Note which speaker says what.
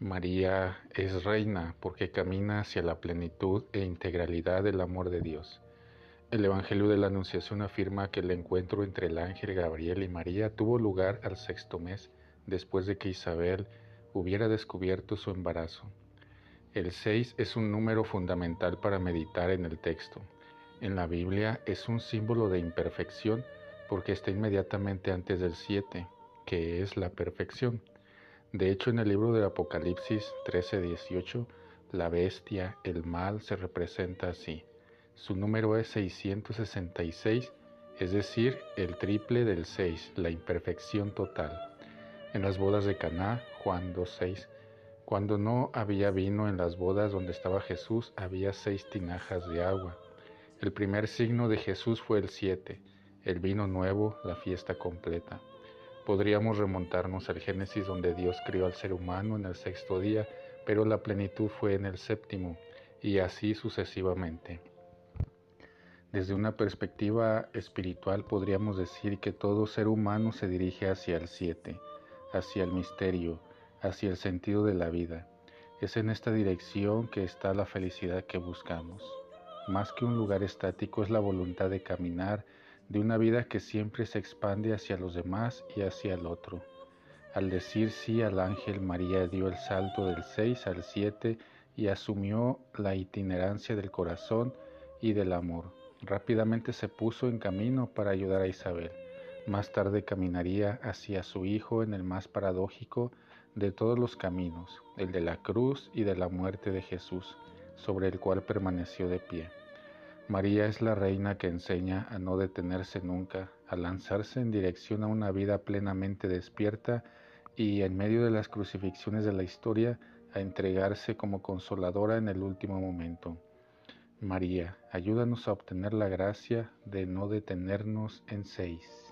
Speaker 1: María es reina porque camina hacia la plenitud e integralidad del amor de Dios. El Evangelio de la Anunciación afirma que el encuentro entre el ángel Gabriel y María tuvo lugar al sexto mes después de que Isabel hubiera descubierto su embarazo. El 6 es un número fundamental para meditar en el texto. En la Biblia es un símbolo de imperfección porque está inmediatamente antes del 7, que es la perfección. De hecho, en el libro del Apocalipsis 13:18, la bestia, el mal, se representa así. Su número es 666, es decir, el triple del 6, la imperfección total. En las bodas de Caná, Juan 2:6, cuando no había vino en las bodas donde estaba Jesús, había seis tinajas de agua. El primer signo de Jesús fue el 7, el vino nuevo, la fiesta completa. Podríamos remontarnos al Génesis donde Dios crió al ser humano en el sexto día, pero la plenitud fue en el séptimo, y así sucesivamente. Desde una perspectiva espiritual podríamos decir que todo ser humano se dirige hacia el siete, hacia el misterio, hacia el sentido de la vida. Es en esta dirección que está la felicidad que buscamos. Más que un lugar estático es la voluntad de caminar de una vida que siempre se expande hacia los demás y hacia el otro. Al decir sí al ángel, María dio el salto del 6 al 7 y asumió la itinerancia del corazón y del amor. Rápidamente se puso en camino para ayudar a Isabel. Más tarde caminaría hacia su hijo en el más paradójico de todos los caminos, el de la cruz y de la muerte de Jesús, sobre el cual permaneció de pie. María es la reina que enseña a no detenerse nunca, a lanzarse en dirección a una vida plenamente despierta y en medio de las crucifixiones de la historia a entregarse como consoladora en el último momento. María, ayúdanos a obtener la gracia de no detenernos en seis.